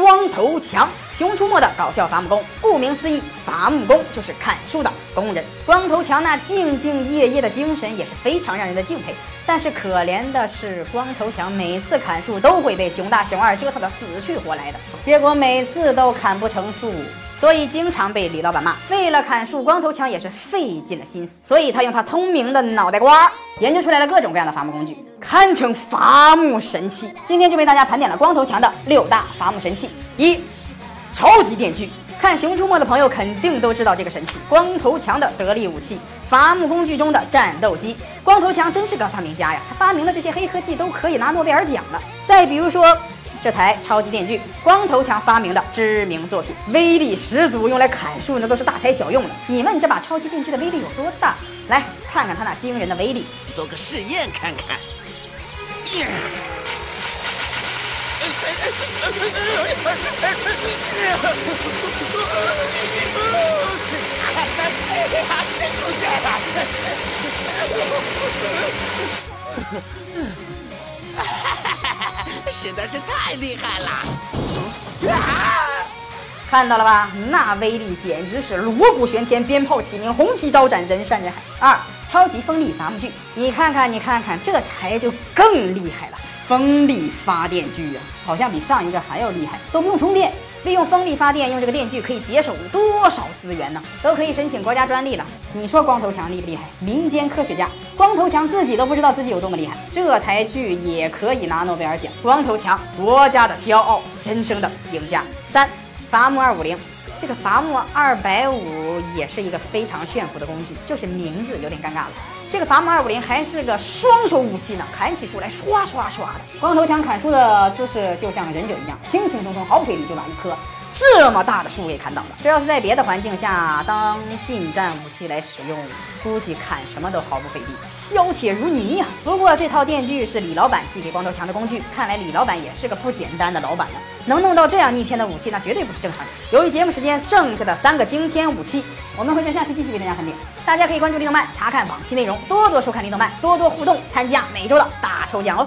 光头强，熊出没的搞笑伐木工。顾名思义，伐木工就是砍树的工人。光头强那兢兢业业的精神也是非常让人的敬佩。但是可怜的是，光头强每次砍树都会被熊大、熊二折腾的死去活来的，结果每次都砍不成树，所以经常被李老板骂。为了砍树，光头强也是费尽了心思，所以他用他聪明的脑袋瓜研究出来了各种各样的伐木工具。堪称伐木神器，今天就为大家盘点了光头强的六大伐木神器。一，超级电锯。看《熊出没》的朋友肯定都知道这个神器——光头强的得力武器——伐木工具中的战斗机。光头强真是个发明家呀，他发明的这些黑科技都可以拿诺贝尔奖了。再比如说这台超级电锯，光头强发明的知名作品，威力十足，用来砍树那都是大材小用了。你问这把超级电锯的威力有多大？来看看它那惊人的威力，做个试验看看。实在是太厉害了！看到了吧？那威力简直是锣鼓喧天，鞭炮齐鸣，红旗招展，人山人海。二，超级风力伐木锯，你看看，你看看，这台就更厉害了。风力发电锯啊，好像比上一个还要厉害，都不用充电，利用风力发电，用这个电锯可以节省多少资源呢？都可以申请国家专利了。你说光头强厉不厉害？民间科学家光头强自己都不知道自己有多么厉害，这台锯也可以拿诺贝尔奖。光头强，国家的骄傲，人生的赢家。三，伐木二五零，这个伐木二百五也是一个非常炫酷的工具，就是名字有点尴尬了。这个伐木二五零还是个双手武器呢，砍起树来刷刷刷的。光头强砍树的姿势就像忍者一样，轻轻松松，毫不费力就把一棵这么大的树给砍倒了。这要是在别的环境下当近战武器来使用，估计砍什么都毫不费力，削铁如泥呀。不过这套电锯是李老板寄给光头强的工具，看来李老板也是个不简单的老板呢。能弄到这样逆天的武器，那绝对不是正常人。由于节目时间剩下的三个惊天武器，我们会在下期继续为大家盘点。大家可以关注立动漫，查看往期内容，多多收看立动漫，多多互动，参加每周的大抽奖哦。